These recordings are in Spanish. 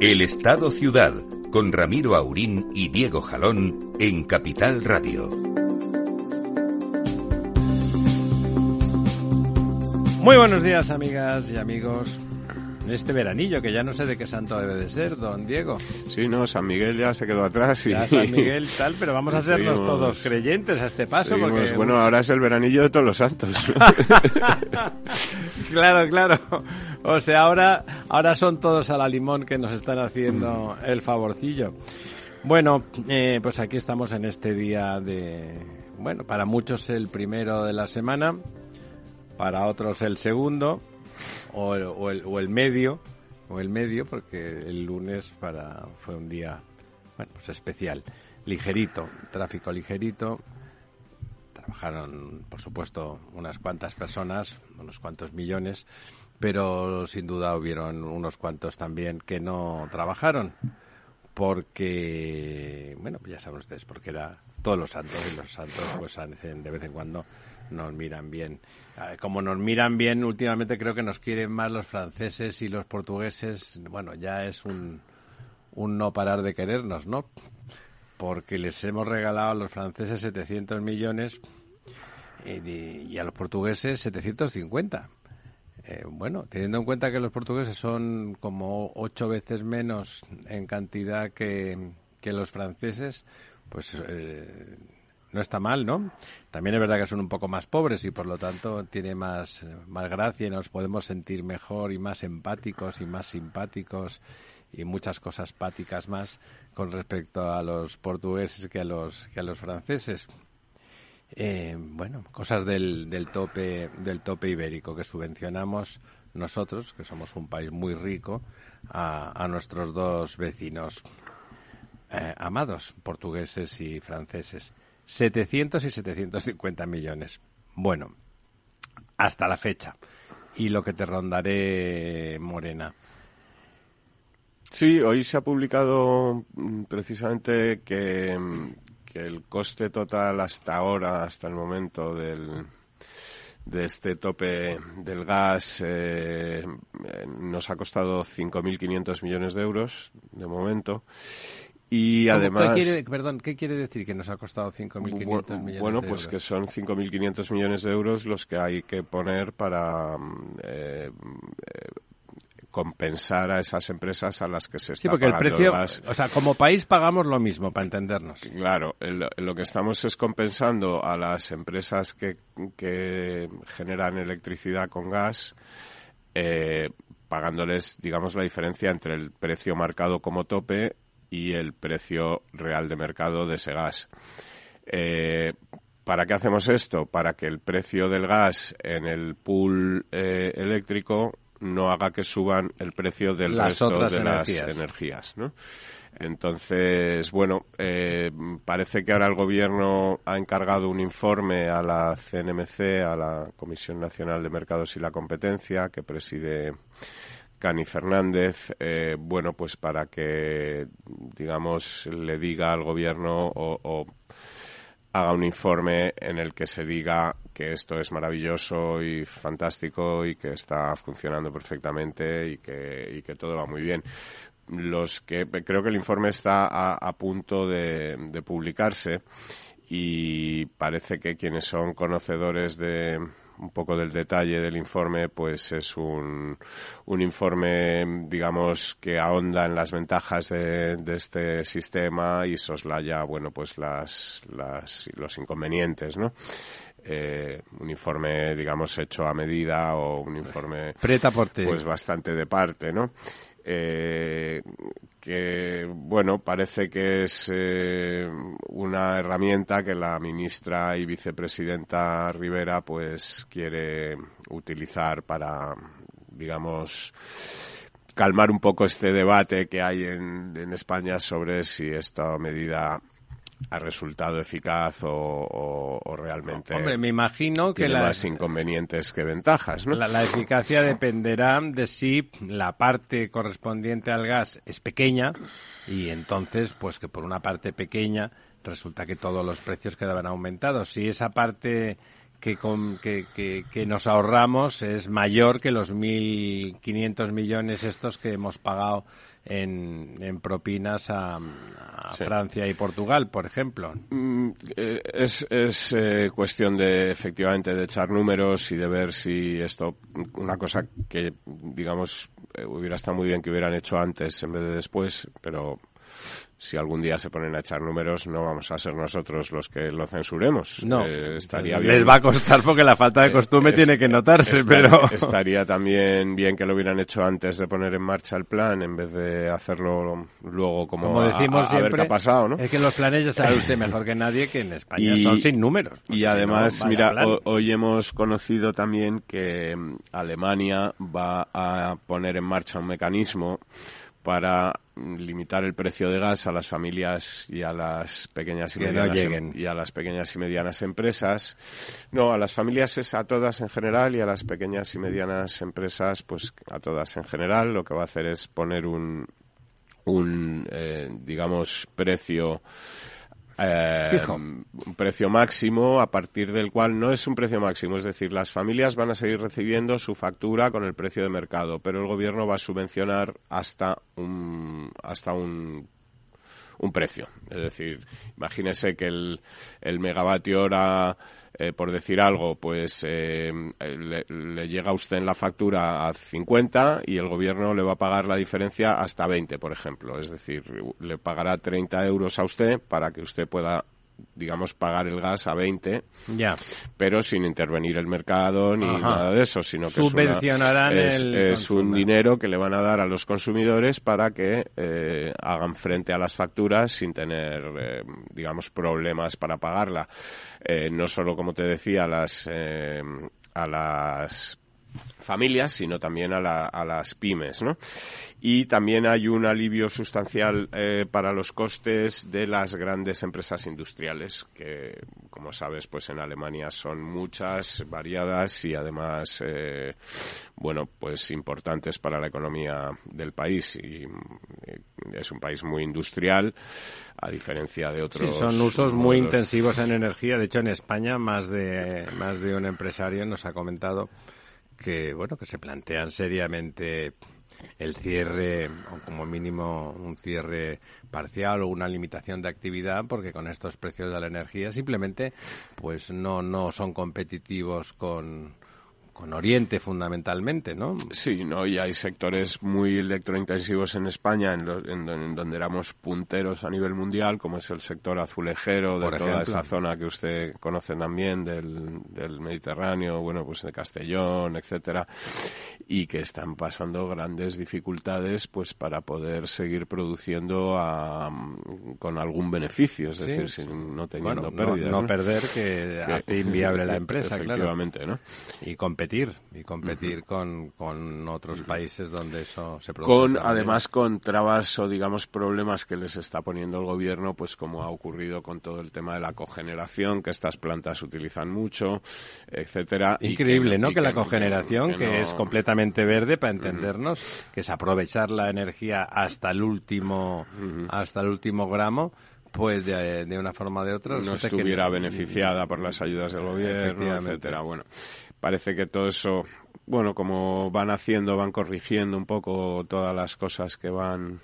El Estado Ciudad, con Ramiro Aurín y Diego Jalón en Capital Radio. Muy buenos días, amigas y amigos. Este veranillo, que ya no sé de qué santo debe de ser, don Diego. Sí, no, San Miguel ya se quedó atrás. Y... Ya San Miguel tal, pero vamos a hacernos todos creyentes a este paso. Porque... Bueno, ahora es el veranillo de todos los santos. claro, claro. O sea, ahora, ahora son todos a la limón que nos están haciendo el favorcillo. Bueno, eh, pues aquí estamos en este día de, bueno, para muchos el primero de la semana, para otros el segundo, o el, o el, o el medio, o el medio, porque el lunes para, fue un día, bueno, pues especial, ligerito, tráfico ligerito, trabajaron, por supuesto, unas cuantas personas, unos cuantos millones, pero sin duda hubieron unos cuantos también que no trabajaron porque bueno ya saben ustedes porque era todos los santos y los santos pues de vez en cuando nos miran bien como nos miran bien últimamente creo que nos quieren más los franceses y los portugueses. Bueno ya es un un no parar de querernos no porque les hemos regalado a los franceses 700 millones y, a los portugueses 750 eh, bueno, teniendo en cuenta que los portugueses son como ocho veces menos en cantidad que, los franceses, pues eh, no está mal, ¿no? También es verdad que son un poco más pobres y por lo tanto tiene más, más gracia y nos podemos sentir mejor y más empáticos y más simpáticos y muchas cosas páticas más con respecto a los portugueses que a los, que a los franceses. Eh, bueno, cosas del, del, tope, del tope ibérico que subvencionamos nosotros, que somos un país muy rico, a, nuestros dos vecinos eh, amados, portugueses y franceses. 700 y 750 millones. Bueno, hasta la fecha. Y lo que te rondaré, Morena. Sí, hoy se ha publicado mm, precisamente que, mm, que el coste total hasta ahora, hasta el momento del, de este tope del gas eh, nos ha costado 5.500 millones de euros de momento. Y además. ¿qué quiere, perdón, ¿qué quiere decir que nos ha costado 5.500 millones Bueno, pues que son 5.500 millones de euros los que hay que poner para eh, compensar a esas empresas a las que se está sí, porque el precio, o sea, como país pagamos lo mismo para entendernos. Claro, lo que estamos es compensando a las empresas que, que generan electricidad con gas, eh, pagándoles, digamos, la diferencia entre el precio marcado como tope y el precio real de mercado de ese gas. Eh, ¿Para qué hacemos esto? Para que el precio del gas en el pool eh, eléctrico no haga que suban el precio del resto de las energías. ¿no? Entonces, bueno, eh, parece que ahora el Gobierno ha encargado un informe a la CNMC, a la Comisión Nacional de Mercados y la Competencia, que preside Cani Fernández, eh, bueno, pues para que, digamos, le diga al Gobierno o, haga un informe en el que se diga que esto es maravilloso y fantástico y que está funcionando perfectamente y que, todo va muy bien. Los que creo que el informe está a, punto de, de publicarse y parece que quienes son conocedores de, un poco del detalle del informe, pues es un, un informe, digamos, que ahonda en las ventajas de, de este sistema y soslaya, bueno, pues las, las, los inconvenientes, ¿no? Eh, un informe, digamos, hecho a medida o un informe, Preta por pues bastante de parte, ¿no? Eh, que bueno parece que es eh, una herramienta que la ministra y vicepresidenta Rivera pues quiere utilizar para digamos calmar un poco este debate que hay en, en España sobre si esta medida ha resultado eficaz o, realmente Hombre, me imagino que tiene más inconvenientes que ventajas, ¿no? La, la, eficacia dependerá de si la parte correspondiente al gas es pequeña y entonces, pues que por una parte pequeña resulta que todos los precios quedaban aumentados. Si esa parte que, con, que, que, que, nos ahorramos es mayor que los 1.500 millones estos que hemos pagado en, en propinas a, a sí. Francia y Portugal, por ejemplo. Mm, eh, es, es eh, cuestión de, efectivamente, de echar números y de ver si esto, una cosa que, digamos, eh, hubiera estado muy bien que hubieran hecho antes en vez de después, pero si algún día se ponen a echar números, no vamos a ser nosotros los que lo censuremos. No, eh, estaría bien. Les va a costar porque la falta de costumbre eh, tiene que notarse, estaría, pero estaría también bien que lo hubieran hecho antes de poner en marcha el plan en vez de hacerlo luego como, como decimos a, a, siempre, ver qué ha pasado, ¿no? Es que los planes ya sabe usted mejor que nadie que en España y, son sin números. Y además, si no, mira, hoy hemos conocido también que mm, Alemania va a poner en marcha un mecanismo para limitar el precio de gas a las familias y a las pequeñas y medianas no em, y a las pequeñas y medianas empresas. No, a las familias es a todas en general y a las pequeñas y medianas empresas pues a todas en general. Lo que va a hacer es poner un un eh, digamos precio eh, un precio máximo a partir del cual no es un precio máximo, es decir, las familias van a seguir recibiendo su factura con el precio de mercado, pero el gobierno va a subvencionar hasta un hasta un un precio. Es decir, imagínese que el, el megavatio hora eh, por decir algo, pues eh, le, le, llega a usted en la factura a 50 y el gobierno le va a pagar la diferencia hasta 20, por ejemplo. Es decir, le pagará 30 euros a usted para que usted pueda digamos, pagar el gas a 20, ya. pero sin intervenir el mercado ni Ajá. nada de eso, sino que Subvencionarán es, el una, es un dinero que le van a dar a los consumidores para que eh, hagan frente a las facturas sin tener, eh, digamos, problemas para pagarla. Eh, no solo, como te decía, las, eh, a las familias, sino también a, la, a, las pymes, ¿no? Y también hay un alivio sustancial eh, para los costes de las grandes empresas industriales, que, como sabes, pues en Alemania son muchas, variadas y además, eh, bueno, pues importantes para la economía del país. Y eh, es un país muy industrial, a diferencia de otros. Sí, son usos muy intensivos en energía. De hecho, en España, más de, más de un empresario nos ha comentado que bueno que se plantean seriamente el cierre o como mínimo un cierre parcial o una limitación de actividad porque con estos precios de la energía simplemente pues no no son competitivos con con Oriente fundamentalmente, ¿no? Sí, no, y hay sectores muy electrointensivos en España en, lo, en, en donde éramos punteros a nivel mundial, como es el sector azulejero de Por toda ejemplo. esa zona que usted conoce también del, del Mediterráneo, bueno, pues de Castellón, etcétera, y que están pasando grandes dificultades pues para poder seguir produciendo a, con algún beneficio, es Sí, decir, sí. sin, no teniendo Bueno, pérdidas. no, no ¿no? perder que, hace inviable la empresa, claro. Efectivamente, ¿no? Y competir, y competir con, con otros países donde eso se produce. con también. además con trabas o digamos problemas que les está poniendo el gobierno pues como ha ocurrido con todo el tema de la cogeneración que estas plantas utilizan mucho etcétera y Increíble, que ¿no? y Que la cogeneración, que, no- es completamente verde, para entendernos, que es aprovechar la energía hasta el último, hasta el último gramo, pues de, de una forma o de otra. no que estuviera beneficiada por las ayudas del gobierno, etcétera. Bueno, parece que todo eso, bueno, como van haciendo, van corrigiendo un poco todas las cosas que van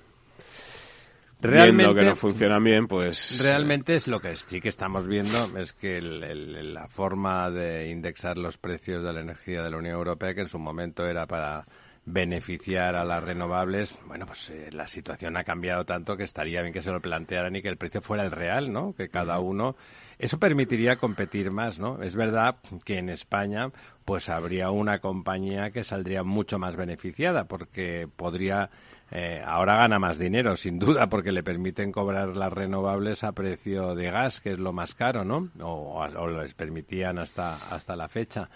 viendo Realmente, que no funcionan bien, pues realmente es lo que sí que estamos viendo, es que el- el- la forma de indexar los precios de la energía de la Unión Europea, que en su momento era para beneficiar a las renovables, bueno, pues eh, la situación ha cambiado tanto que estaría bien que se lo plantearan y que el precio fuera el real, ¿no? Que cada uno... Eso permitiría competir más, ¿no? Es verdad que en España pues habría una compañía que saldría mucho más beneficiada porque podría... eh, ahora gana más dinero, sin duda, porque le permiten cobrar las renovables a precio de gas, que es lo más caro, ¿no? O, o les permitían hasta, hasta la fecha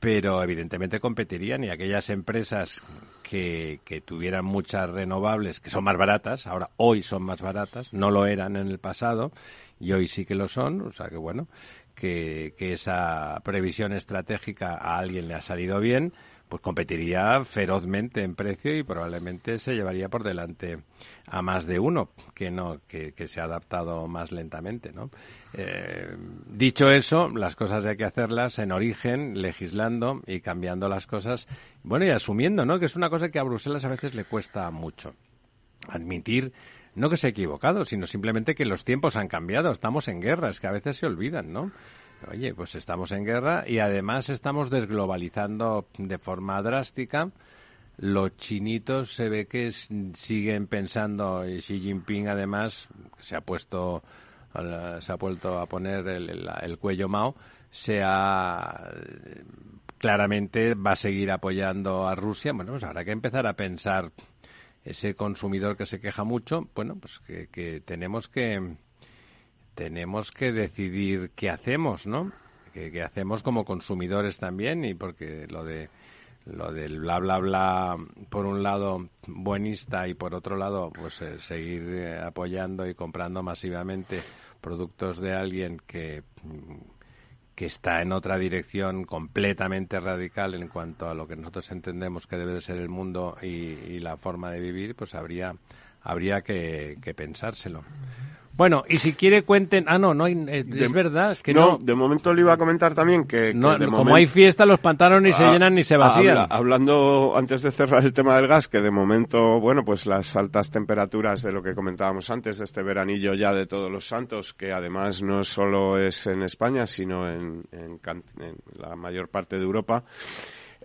pero evidentemente competirían y aquellas empresas que, que, tuvieran muchas renovables, que son más baratas, ahora hoy son más baratas, no lo eran en el pasado y hoy sí que lo son, o sea que bueno, que, que esa previsión estratégica a alguien le ha salido bien, pues competiría ferozmente en precio y probablemente se llevaría por delante a más de uno que no que, se ha adaptado más lentamente no eh, dicho eso las cosas hay que hacerlas en origen legislando y cambiando las cosas bueno y asumiendo no que es una cosa que a Bruselas a veces le cuesta mucho admitir no que se ha equivocado sino simplemente que los tiempos han cambiado estamos en guerras que a veces se olvidan no Oye, pues estamos en guerra y además estamos desglobalizando de forma drástica. Los chinitos se ve que siguen pensando y Xi Jinping además se ha puesto se ha vuelto a poner el, cuello Mao, se ha claramente va a seguir apoyando a Rusia. Bueno, pues habrá que empezar a pensar ese consumidor que se queja mucho, bueno, pues que tenemos que tenemos que decidir qué hacemos, ¿no? ¿Qué, hacemos como consumidores también? Y porque lo de lo del bla bla bla por un lado buenista y por otro lado pues eh, seguir eh, apoyando y comprando masivamente productos de alguien que que está en otra dirección completamente radical en cuanto a lo que nosotros entendemos que debe de ser el mundo y, la forma de vivir, pues habría habría que pensárselo. Bueno, y si quiere cuenten... Ah, no, no hay, eh, es verdad que no, de momento le iba a comentar también que... como hay fiesta, los pantanos ni se ah, llenan ni se vacían. hablando, antes de cerrar el tema del gas, que de momento, bueno, pues las altas temperaturas de lo que comentábamos antes, de este veranillo ya de todos los santos, que además no solo es en España, sino en, en, la mayor parte de Europa,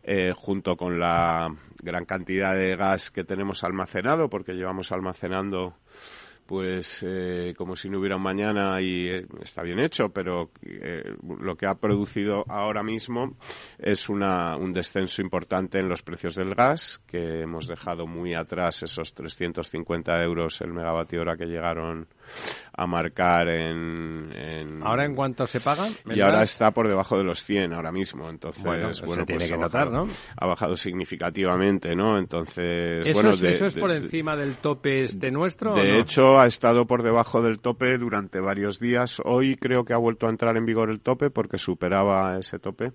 eh, junto con la gran cantidad de gas que tenemos almacenado, porque llevamos almacenando pues eh, como si no hubiera un mañana y eh, está bien hecho, pero eh, lo que ha producido ahora mismo es una, un descenso importante en los precios del gas, que hemos dejado muy atrás esos 350 euros el megavatio hora que llegaron a marcar en, ¿Ahora en cuánto se paga? Y ahora está por debajo de los 100 ahora mismo, entonces, bueno, pues tiene pues que notar, ¿no? Ha bajado significativamente, ¿no? Entonces, ¿Eso, bueno... Es, ¿Eso es por encima del tope este nuestro De hecho, ha estado por debajo del tope durante varios días. Hoy creo que ha vuelto a entrar en vigor el tope porque superaba ese tope,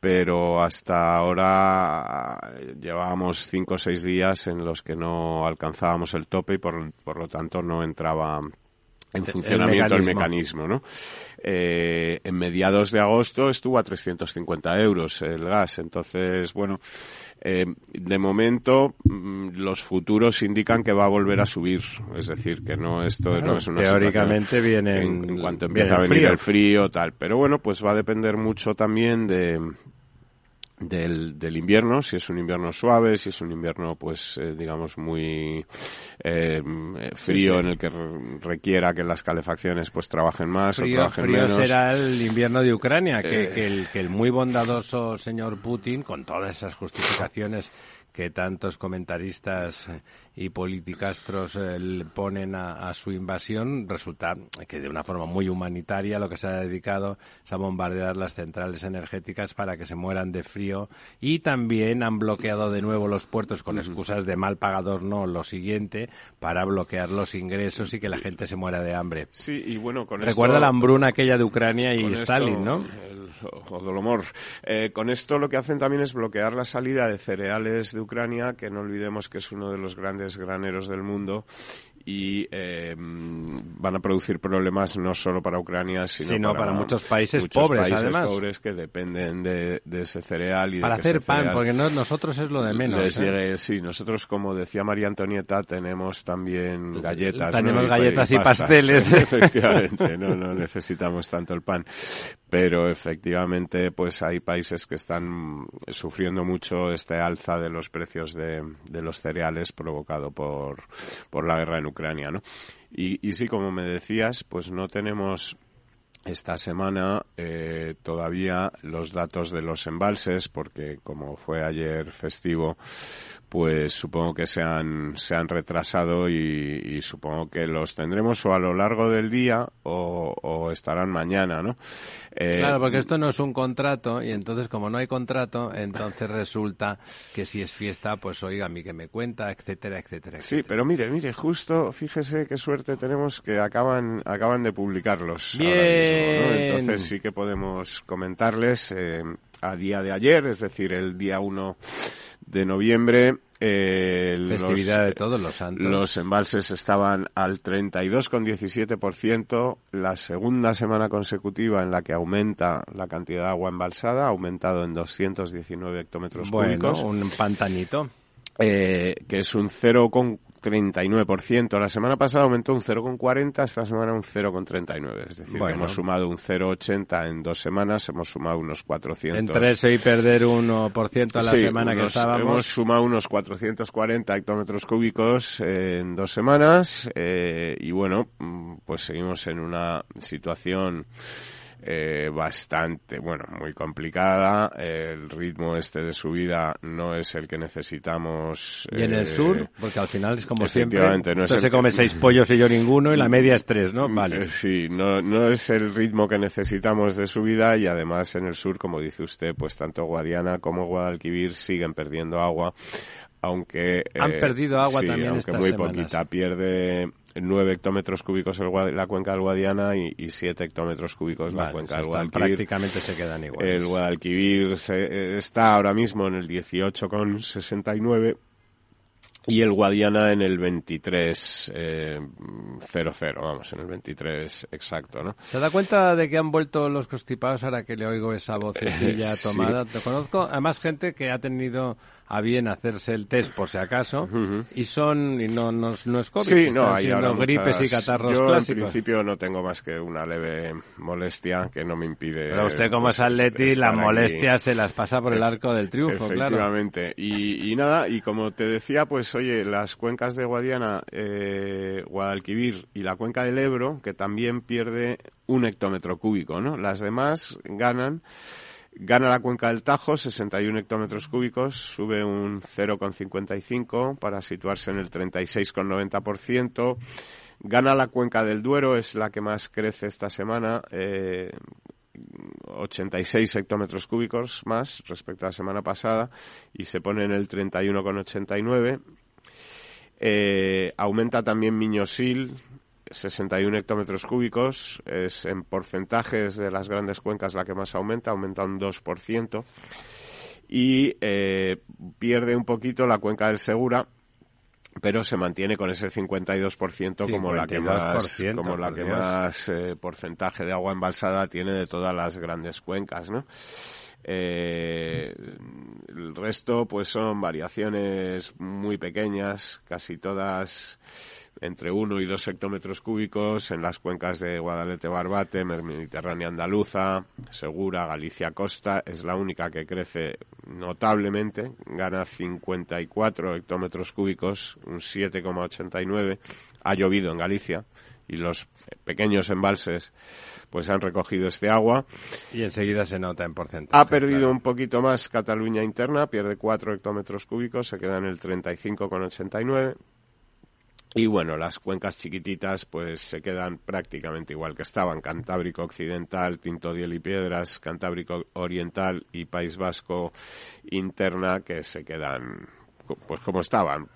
pero hasta ahora llevábamos cinco o seis días en los que no alcanzábamos el tope y por, por lo tanto no entraba en funcionamiento el mecanismo, ¿no? Eh, en mediados de agosto estuvo a 350 euros el gas, entonces, bueno, eh, de momento mm, los futuros indican que va a volver a subir, es decir, que no esto no es una teóricamente viene en, cuanto empieza a venir el frío tal, pero bueno, pues va a depender mucho también de del, del, invierno, si es un invierno suave, si es un invierno, pues, eh, digamos, muy eh, frío en el que requiera que las calefacciones, pues, trabajen más o trabajen frío será el invierno de Ucrania, que, que, el, que el muy bondadoso señor Putin, con todas esas justificaciones que tantos comentaristas y politicastros eh, ponen a, su invasión, resulta que de una forma muy humanitaria lo que se ha dedicado es a bombardear las centrales energéticas para que se mueran de frío y también han bloqueado de nuevo los puertos con excusas de mal pagador, no, lo siguiente, para bloquear los ingresos y que la gente se muera de hambre. Sí, y bueno, con Recuerda la hambruna aquella de Ucrania y Stalin, ¿no? El, eh, con esto lo que hacen también es bloquear la salida de cereales de Ucrania, que no olvidemos que es uno de los grandes graneros del mundo y eh, van a producir problemas no solo para Ucrania, sino, para, muchos países pobres, además. pobres que dependen de, ese cereal. Y para hacer pan, porque nosotros es lo de menos. ¿eh? sí, nosotros, como decía María Antonieta, tenemos también galletas. Tenemos galletas y, pasteles. efectivamente, no, no necesitamos tanto el pan. Pero efectivamente, pues hay países que están sufriendo mucho este alza de los precios de, de los cereales provocado por, por la guerra en Ucrania Ucrania, ¿no? Y, y sí, como me decías, pues no tenemos esta semana eh, todavía los datos de los embalses, porque como fue ayer festivo, pues supongo que se han, se han retrasado y, supongo que los tendremos o a lo largo del día o, estarán mañana, ¿no? Eh, claro, porque esto no es un contrato y entonces como no hay contrato, entonces resulta que si es fiesta, pues oiga, a mí que me cuenta, etcétera, etcétera, Sí, pero mire, mire, justo, fíjese qué suerte tenemos que acaban, acaban de publicarlos Bien. ahora mismo, Entonces sí que podemos comentarles eh, a día de ayer, es decir, el día 1 de noviembre. Eh, Festividad los, de todos los santos. Los embalses estaban al 32,17%, la segunda semana consecutiva en la que aumenta la cantidad de agua embalsada, ha aumentado en 219 hectómetros bueno, cúbicos. un pantanito. Eh, que es un 0,4 39%. La semana pasada aumentó un 0,40, esta semana un 0,39. Es decir, que hemos sumado un 0,80 en dos semanas, hemos sumado unos 400. Entre eso y perder 1% a la semana que estábamos. Hemos sumado unos 440 hectómetros cúbicos en dos semanas eh, y bueno, mm, pues seguimos en una situación eh, bastante, bueno, muy complicada. El ritmo este de subida no es el que necesitamos. Y en el sur, eh, porque al final es como siempre. No se come seis pollos y yo ninguno y la media es tres, ¿no? Vale. Eh, sí, no, no es el ritmo que necesitamos de subida y además en el sur, como dice usted, pues tanto Guadiana como Guadalquivir siguen perdiendo agua aunque han perdido agua también aunque muy poquita pierde 9 hectómetros cúbicos la cuenca del Guadiana y, y 7 hectómetros cúbicos la cuenca del Guadalquivir. Prácticamente se quedan iguales. El Guadalquivir se, está ahora mismo en el 18,69 y el Guadiana en el 23 eh, 00, vamos, en el 23 exacto, ¿no? ¿Se da cuenta de que han vuelto los constipados ahora que le oigo esa vocecilla tomada? Te conozco, además gente que ha tenido a bien hacerse el test por si acaso y son y no, no, no es COVID, sí, no, hay gripes y catarros Yo, clásicos. en principio no tengo más que una leve molestia que no me impide. Pero usted como es pues, atleti, la molestia se las pasa por el arco del triunfo, Efectivamente. Y, y, nada, y como te decía, pues oye, las cuencas de Guadiana, eh, Guadalquivir y la cuenca del Ebro, que también pierde un hectómetro cúbico, ¿no? Las demás ganan Gana la cuenca del Tajo, 61 hectómetros cúbicos, sube un 0,55 para situarse en el 36,90%. Gana la cuenca del Duero, es la que más crece esta semana, 86 eh, hectómetros cúbicos más respecto a la semana pasada y se pone en el 31,89. Eh, aumenta también Miñosil, 61 hectómetros cúbicos, es en porcentajes de las grandes cuencas la que más aumenta, aumenta un 2%, y eh, pierde un poquito la cuenca del Segura, pero se mantiene con ese 52%, como la que más, como la que más eh, porcentaje de agua embalsada tiene de todas las grandes cuencas, ¿no? Eh, el resto, pues son variaciones muy pequeñas, casi todas entre 1 y 2 hectómetros cúbicos en las cuencas de Guadalete Barbate, Mediterránea Andaluza, Segura, Galicia Costa, es la única que crece notablemente, gana 54 hectómetros cúbicos, un 7,89. Ha llovido en Galicia y los pequeños embalses pues han recogido este agua. Y enseguida se nota en porcentaje. Ha perdido un poquito más Cataluña interna, pierde 4 hectómetros cúbicos, se queda en el 35,89. Y bueno, las cuencas chiquititas pues se quedan prácticamente igual que estaban. Cantábrico Occidental, Tinto Diel y Piedras, Cantábrico Oriental y País Vasco Interna que se quedan pues como estaban,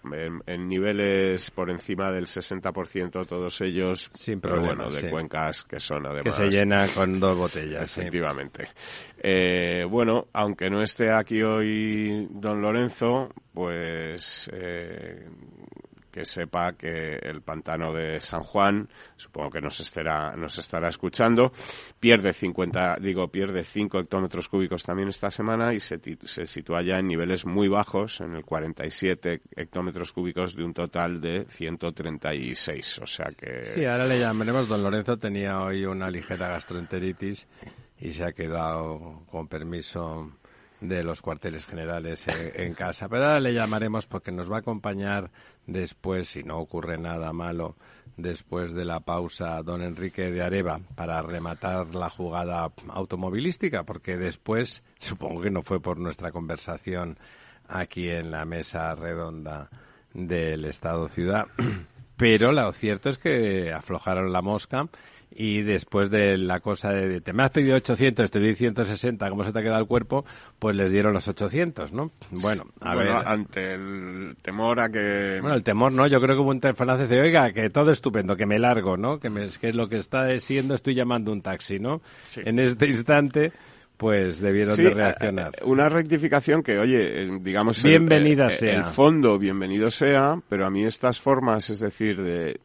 en, niveles por encima del 60% todos ellos, sin problema, bueno, de cuencas que son además... Que se llena con dos botellas. Efectivamente. Eh, bueno, aunque no esté aquí hoy don Lorenzo, pues eh, que sepa que el pantano de San Juan, supongo que nos estará, nos estará escuchando, pierde 50, digo, pierde 5 hectómetros cúbicos también esta semana y se, se sitúa ya en niveles muy bajos, en el 47 hectómetros cúbicos de un total de 136. O sea que. Sí, ahora le llamaremos. Don Lorenzo tenía hoy una ligera gastroenteritis y se ha quedado con permiso de los cuarteles generales en, casa. Pero ahora le llamaremos porque nos va a acompañar después, si no ocurre nada malo, después de la pausa, don Enrique de Areva, para rematar la jugada automovilística, porque después, supongo que no fue por nuestra conversación aquí en la mesa redonda del Estado Ciudad. Pero lo cierto es que aflojaron la mosca y después de la cosa de te me has pedido 800, te doy 160, ¿cómo se te ha quedado el cuerpo? Pues les dieron los 800, ¿no? Bueno, a ver. ante el temor a que... Bueno, el temor, ¿no? Yo creo que hubo un telefonazo de, oiga, que todo estupendo, que me largo, ¿no? Que, me, que es lo que está siendo, estoy llamando un taxi, ¿no? En este instante pues debieron de reaccionar. Eh, una rectificación que, oye, eh, digamos... Bienvenida el, sea. El fondo, bienvenido sea, pero a mí estas formas, es decir, de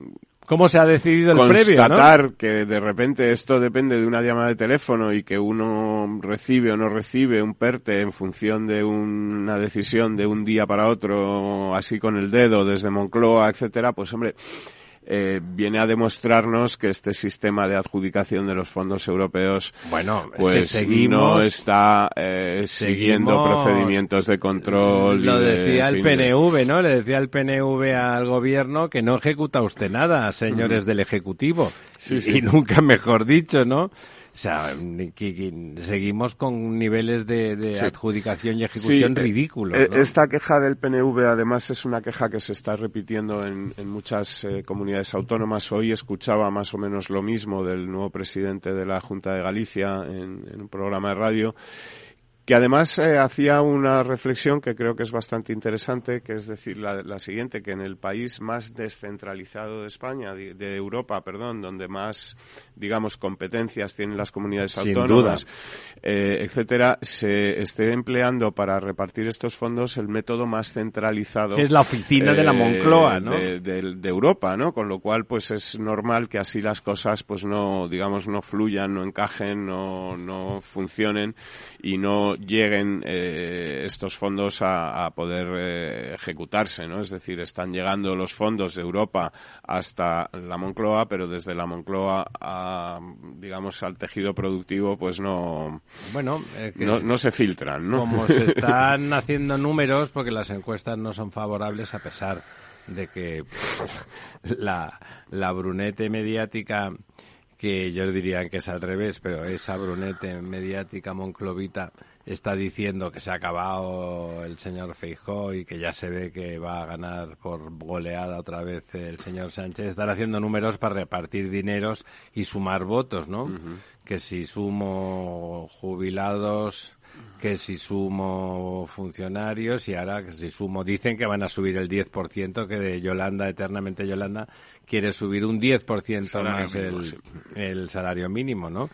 ¿Cómo se ha decidido el previo? Constatar que de repente esto depende de una llamada de teléfono y que uno recibe o no recibe un PERTE en función de una decisión de un día para otro, así con el dedo desde Moncloa, etcétera, pues hombre, eh, viene a demostrarnos que este sistema de adjudicación de los fondos europeos bueno, pues no está eh, siguiendo procedimientos de control. Lo decía el PNV, ¿no? Le decía el PNV al gobierno que no ejecuta usted nada, señores del Ejecutivo. Y nunca mejor dicho, ¿no? O sea, seguimos con niveles de, adjudicación y ejecución ridículos. Eh, esta queja del PNV, además, es una queja que se está repitiendo en, muchas eh, comunidades autónomas. Hoy escuchaba más o menos lo mismo del nuevo presidente de la Junta de Galicia en un programa de radio que además eh, hacía una reflexión que creo que es bastante interesante, que es decir la, siguiente, que en el país más descentralizado de España, de, Europa, perdón, donde más, digamos, competencias tienen las comunidades autónomas, eh, etcétera, se esté empleando para repartir estos fondos el método más centralizado. es la oficina de la Moncloa, ¿no? De, de, Europa, ¿no? Con lo cual, pues es normal que así las cosas, pues no, digamos, no fluyan, no encajen, no, no funcionen y no lleguen eh, estos fondos a, poder eh, ejecutarse, ¿no? Es decir, están llegando los fondos de Europa hasta la Moncloa, pero desde la Moncloa a, digamos, al tejido productivo, pues no, bueno, no, se filtran, ¿no? Como se están haciendo números, porque las encuestas no son favorables a pesar de que pues, la, la brunete mediática que yo diría que es al revés, pero esa brunete mediática monclovita está diciendo que se ha acabado el señor Feijó y que ya se ve que va a ganar por goleada otra vez el señor Sánchez, están haciendo números para repartir dineros y sumar votos, ¿no? Que si sumo jubilados, que si sumo funcionarios y ahora que si sumo, dicen que van a subir el 10%, que de Yolanda, eternamente Yolanda, quiere subir un 10% más el, el salario mínimo, ¿no?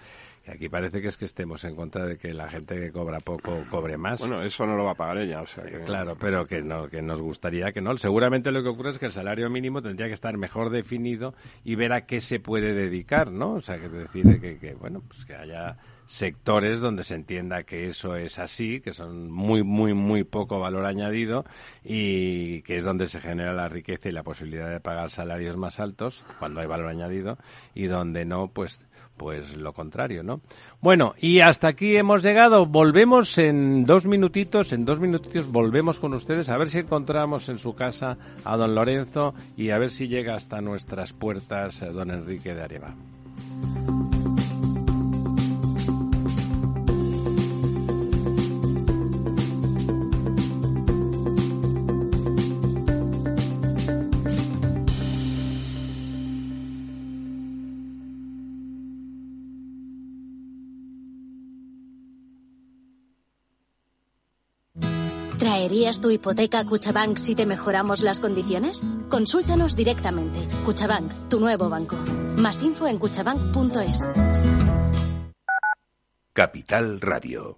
Aquí parece que es que estemos en contra de que la gente que cobra poco cobre más. Bueno, eso no lo va a pagar ella, o sea Claro, pero que, no, que nos gustaría que no. Seguramente lo que ocurre es que el salario mínimo tendría que estar mejor definido y ver a qué se puede dedicar, ¿no? O sea, que decir que, que bueno, pues que haya sectores donde se entienda que eso es así, que son muy, muy, muy poco valor añadido y que es donde se genera la riqueza y la posibilidad de pagar salarios más altos cuando hay valor añadido y donde no, pues pues lo contrario, ¿no? Bueno, y hasta aquí hemos llegado. Volvemos en dos minutitos, en dos minutitos volvemos con ustedes a ver si encontramos en su casa a don Lorenzo y a ver si llega hasta nuestras puertas eh, don Enrique de Areva. ¿Traerías tu hipoteca Cuchabank si te mejoramos las condiciones? Consúltanos directamente. Cuchabank, tu nuevo banco. Más info en cuchabank.es. Capital Radio.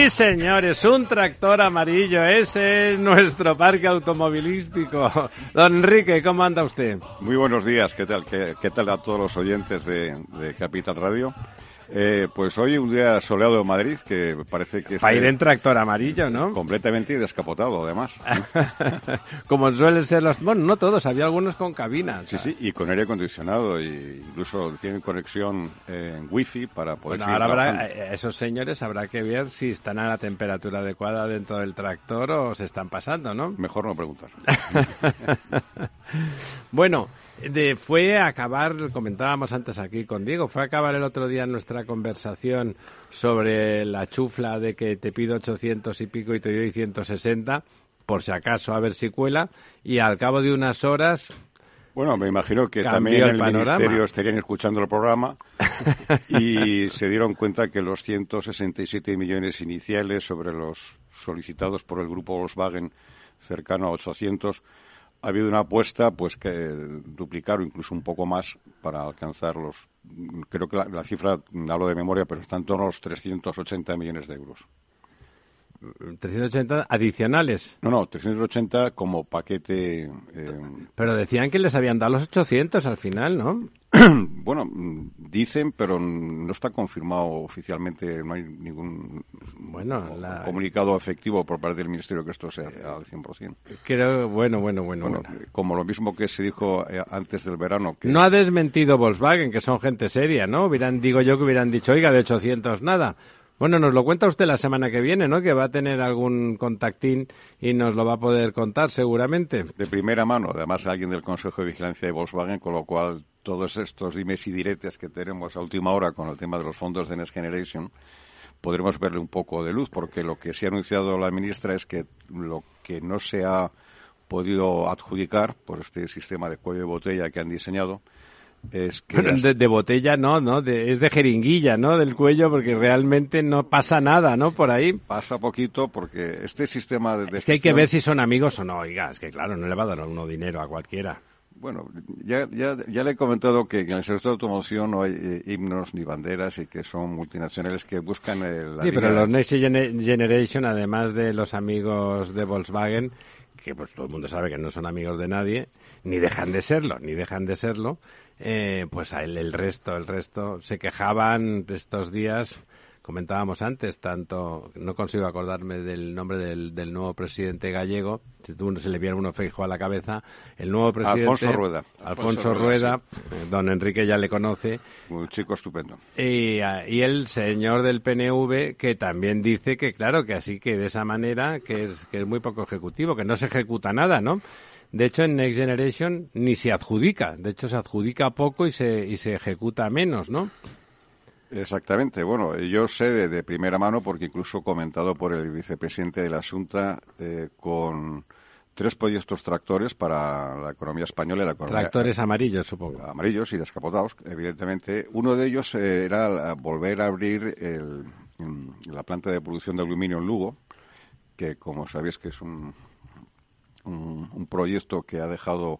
Sí, señores, un tractor amarillo. Ese es nuestro parque automovilístico. Don Enrique, ¿cómo anda usted? Muy buenos días, ¿qué tal? ¿Qué, tal a todos los oyentes de Capital Radio? Eh, pues hoy un día soleado en Madrid que parece que Para ir en tractor amarillo, ¿no? completamente descapotado, además. Como suelen ser los... Bueno, no todos, había algunos con cabina. o Sí, sea, sí, y con aire acondicionado, y incluso tienen conexión en wifi para poder Bueno, seguir ahora habrá, eh, esos señores habrá que ver si están a la temperatura adecuada dentro del tractor o se están pasando, ¿no? Mejor no preguntar. Bueno, de, fue a acabar, comentábamos antes aquí con Diego, fue a acabar el otro día nuestra conversación sobre la chufla de que te pido 800 y pico y te doy 160, por si acaso, a ver si cuela, y al cabo de unas horas, Bueno, me imagino que Cambió también en el el. Ministerio estarían escuchando el programa y se dieron cuenta que los 167 millones iniciales sobre los solicitados por el grupo Volkswagen cercano a 800 ha habido una apuesta pues que duplicar o incluso un poco más para alcanzar los creo que la, la cifra hablo de memoria pero está en torno a los 380 millones de euros 380 adicionales. no no 380 como paquete eh, Pero decían que les habían dado los 800 al final, ¿no? Bueno, dicen, pero no está confirmado oficialmente, no hay ningún Bueno, la- comunicado efectivo por parte del Ministerio que esto sea al 100%. Creo, bueno, bueno, bueno. Bueno, bueno. como lo mismo que se dijo eh, antes del verano, que No ha desmentido Volkswagen, que son gente seria, ¿no? Hubieran, digo yo que hubieran dicho, oiga, de 800 nada. Bueno, nos lo cuenta usted la semana que viene, ¿no? Que va a tener algún contactín y nos lo va a poder contar seguramente. de primera mano, además alguien del Consejo de Vigilancia de Volkswagen, con lo cual todos estos dimes y diretes que tenemos a última hora con el tema de los fondos de Next Generation, podremos verle un poco de luz, porque lo que sí ha anunciado la ministra es que lo que no se ha podido adjudicar por este sistema de cuello de botella que han diseñado es que de, de botella no, ¿no? De- es de jeringuilla, ¿no? Del cuello, porque realmente no pasa nada, ¿no? Por ahí. pasa poquito porque este sistema de, de Es que hay que ver si son amigos o no, oiga. Es que claro, no le va a dar uno dinero a cualquiera. Bueno, ya, ya, ya le he comentado que en el sector de automoción no hay eh, himnos ni banderas y que son multinacionales que buscan el, la Sí, pero los Next Gene- Generation, además de los amigos de Volkswagen, que pues todo el mundo sabe que no son amigos de nadie, ni dejan de serlo, ni dejan de serlo, eh, pues a él, el resto, el resto, se quejaban estos días, comentábamos antes, tanto, no consigo acordarme del nombre del, del nuevo presidente gallego, si tú se le viene uno feijo a la cabeza, el nuevo presidente... Alfonso Rueda. Alfonso, Alfonso Rueda, Rueda, eh, don Enrique ya le conoce, Un chico estupendo. y, ah, y el señor del PNV que también dice que claro que así que de esa manera que es que es muy poco ejecutivo que no se ejecuta nada no de hecho en Next Generation ni se adjudica. De hecho se adjudica poco y se y se ejecuta menos no Exactamente. Bueno, yo sé de, de primera mano porque incluso comentado por el vicepresidente de la Junta eh, con tres proyectos tractores para la economía española y la economía tractores amarillos supongo amarillos y descapotados, evidentemente. Uno de ellos eh, era volver a abrir el- mm, la planta de producción de aluminio en Lugo, que como sabéis que es un, un, un proyecto que ha dejado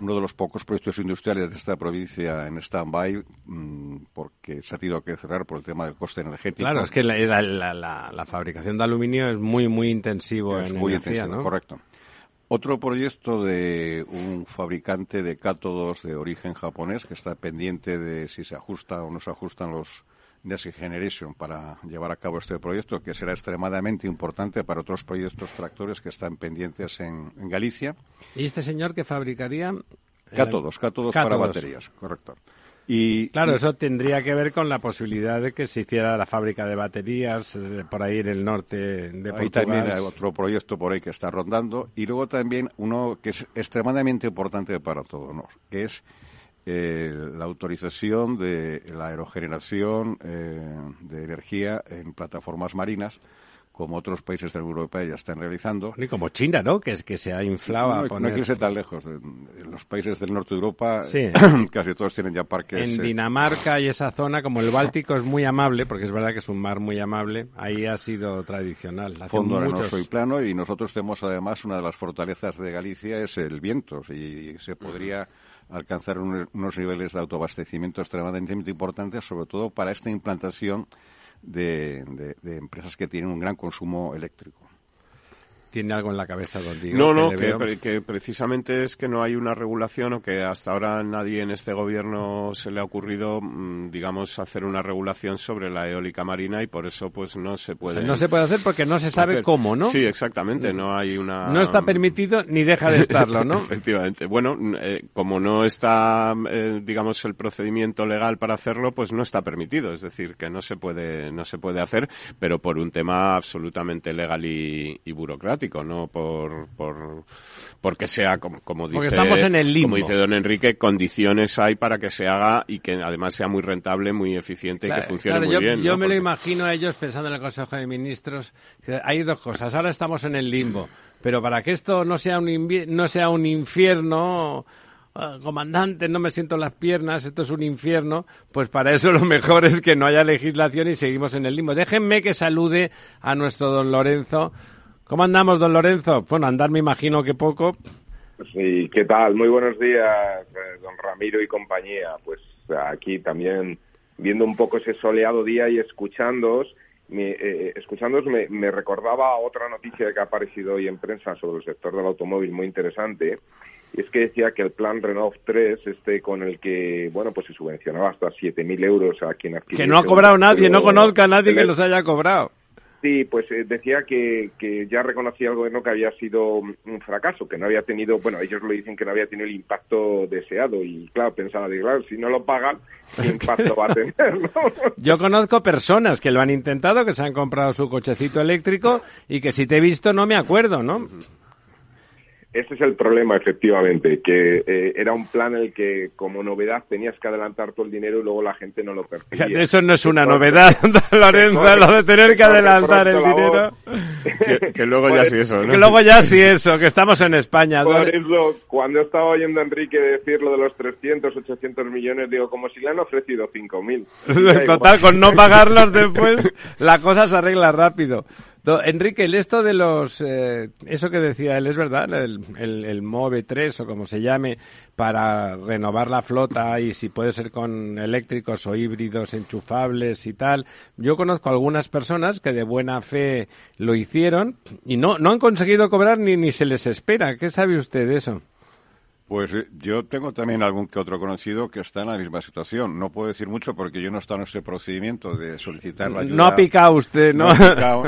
uno de los pocos proyectos industriales de esta provincia en stand-by mm, porque se ha tenido que cerrar por el tema del coste energético. Claro, es que la, la, la, la fabricación de aluminio es muy, muy intensivo es en muy energía, intensivo, ¿no? correcto. Otro proyecto de un fabricante de cátodos de origen japonés que está pendiente de si se ajusta o no se ajustan los Next Generation para llevar a cabo este proyecto, que será extremadamente importante para otros proyectos tractores que están pendientes en, en Galicia. ¿Y este señor que fabricaría? Cátodos, cátodos, para Cátodos. baterías, correcto. Y, Claro, y- eso tendría que ver con la posibilidad de que se hiciera la fábrica de baterías eh, por ahí en el norte de Ahí Portugal. también hay otro proyecto por ahí que está rondando. Y luego también uno que es extremadamente importante para todos, ¿no? que es eh, la autorización de la aerogeneración eh, de energía en plataformas marinas, como otros países de la Unión Europea ya están realizando. Ni como China, ¿no? Que es que se ha inflado no, a no poner... hay que irse tan lejos. En los países del norte de Europa Sí. casi todos tienen ya parques. En eh, Dinamarca y esa zona, como el Báltico es muy amable, porque es verdad que es un mar muy amable, ahí ha sido tradicional. Hace fondo muchos- arenoso y plano y nosotros tenemos además una de las fortalezas de Galicia es el viento y se podría alcanzar un- unos niveles de autoabastecimiento extremadamente importantes sobre todo para esta implantación de- de empresas que tienen un gran consumo eléctrico. Tiene algo en la cabeza, don Diego, No, no, que, precisamente es que no hay una regulación o que hasta ahora nadie en este gobierno se le ha ocurrido, mm, digamos, hacer una regulación sobre la eólica marina y por eso pues no se O puede. sea, no se puede hacer porque no se sabe hacer. cómo, ¿no? Sí, exactamente, no hay una... No está permitido ni deja de estarlo, ¿no? Efectivamente. Bueno, eh, como no está, eh, digamos, el procedimiento legal para hacerlo, pues no está permitido. Es decir, que no se puede, no se puede hacer, pero por un tema absolutamente legal y, y burocrático, no por, por, porque sea como, como dice, estamos en el limbo. como dice don Enrique, condiciones hay para que se haga y que además sea muy rentable, muy eficiente y que funcione claro, muy yo, bien. yo ¿no? me lo imagino a ellos pensando en el Consejo de Ministros. Hay dos cosas. Ahora estamos en el limbo, pero para que esto no sea un, no sea un infierno, ah, comandante, no me siento las piernas, esto es un infierno, pues para eso lo mejor es que no haya legislación y seguimos en el limbo. Déjenme que salude a nuestro don Lorenzo. ¿Cómo andamos, don Lorenzo? Bueno, andar me imagino que poco. Sí, ¿qué tal? Muy buenos días, eh, don Ramiro y compañía. Pues aquí también viendo un poco ese soleado día y escuchándoos, me, eh, escuchándoos me, me recordaba otra noticia que ha aparecido hoy en prensa sobre el sector del automóvil muy interesante. Y es que decía que el plan Renault 3, este con el que, bueno, pues se subvencionaba hasta 7.000 euros a quien adquiere... Que no ha cobrado nadie, no conozca a nadie que los haya cobrado. Sí, pues eh, decía que, que ya reconocía el gobierno que había sido un fracaso, que no había tenido, bueno, ellos lo dicen que no había tenido el impacto deseado y claro, pensaba, digo, claro, si no lo pagan, ¿qué impacto va a tener? no? Yo conozco personas que lo han intentado, que se han comprado su cochecito eléctrico y que si te he visto no me acuerdo, ¿no? Ese es el problema, efectivamente, que eh, era un plan en el que como novedad tenías que adelantar todo el dinero y luego la gente no lo percibía. Eso no es una De novedad, Lorenzo, lo de tener que adelantar el dinero. que, que luego ya sí eso, ¿no? Que luego ya sí eso, que estamos en España. Por eso, cuando estaba oyendo a Enrique decir lo de los 300, 800 millones, digo, como si le han ofrecido 5.000. Total, con no pagarlos después, la cosa se arregla rápido. Enrique, el esto de los, eh, eso que decía él es verdad, el, el, el MOVE 3 o como se llame, para renovar la flota y si puede ser con eléctricos o híbridos enchufables y tal. Yo conozco algunas personas que de buena fe lo hicieron y no, no han conseguido cobrar ni, ni se les espera. ¿Qué sabe usted de eso? Pues eh, yo tengo también algún que otro conocido que está en la misma situación. No puedo decir mucho porque yo no está en este procedimiento de solicitar la ayuda. No ha picado usted, ¿no? No he picado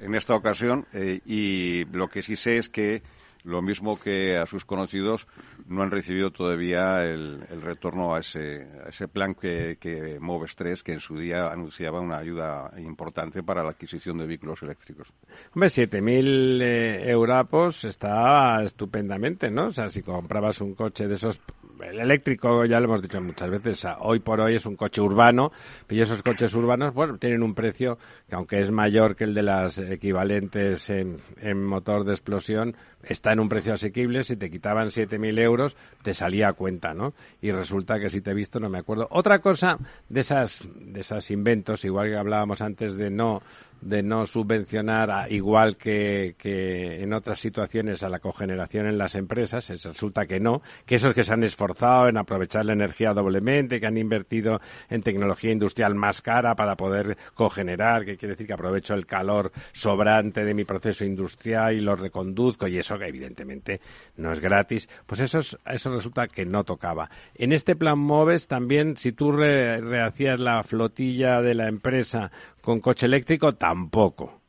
en esta ocasión eh, y lo que sí sé es que lo mismo que a sus conocidos no han recibido todavía el, retorno a ese, plan que, que Moves 3, que en su día anunciaba una ayuda importante para la adquisición de vehículos eléctricos. Hombre, 7.000 eh, está estupendamente, ¿no? O sea, si comprabas un coche de esos, el eléctrico, ya lo hemos dicho muchas veces, hoy por hoy es un coche urbano, y esos coches urbanos, bueno, tienen un precio que aunque es mayor que el de las equivalentes en, en motor de explosión, está en un precio asequible, si te quitaban 7.000 euros, te salía a cuenta, ¿no? Y resulta que si te he visto no me acuerdo. Otra cosa de esas, de esas inventos, igual que hablábamos antes de no de no subvencionar a- igual que, que en otras situaciones a la cogeneración en las empresas, es- resulta que no, que esos que se han esforzado en aprovechar la energía doblemente, que han invertido en tecnología industrial más cara para poder cogenerar, que quiere decir que aprovecho el calor sobrante de mi proceso industrial y lo reconduzco y eso que evidentemente no es gratis, pues eso, es- eso resulta que no tocaba. En este plan MOVES también, si tú re- rehacías la flotilla de la empresa con coche eléctrico, tampoco.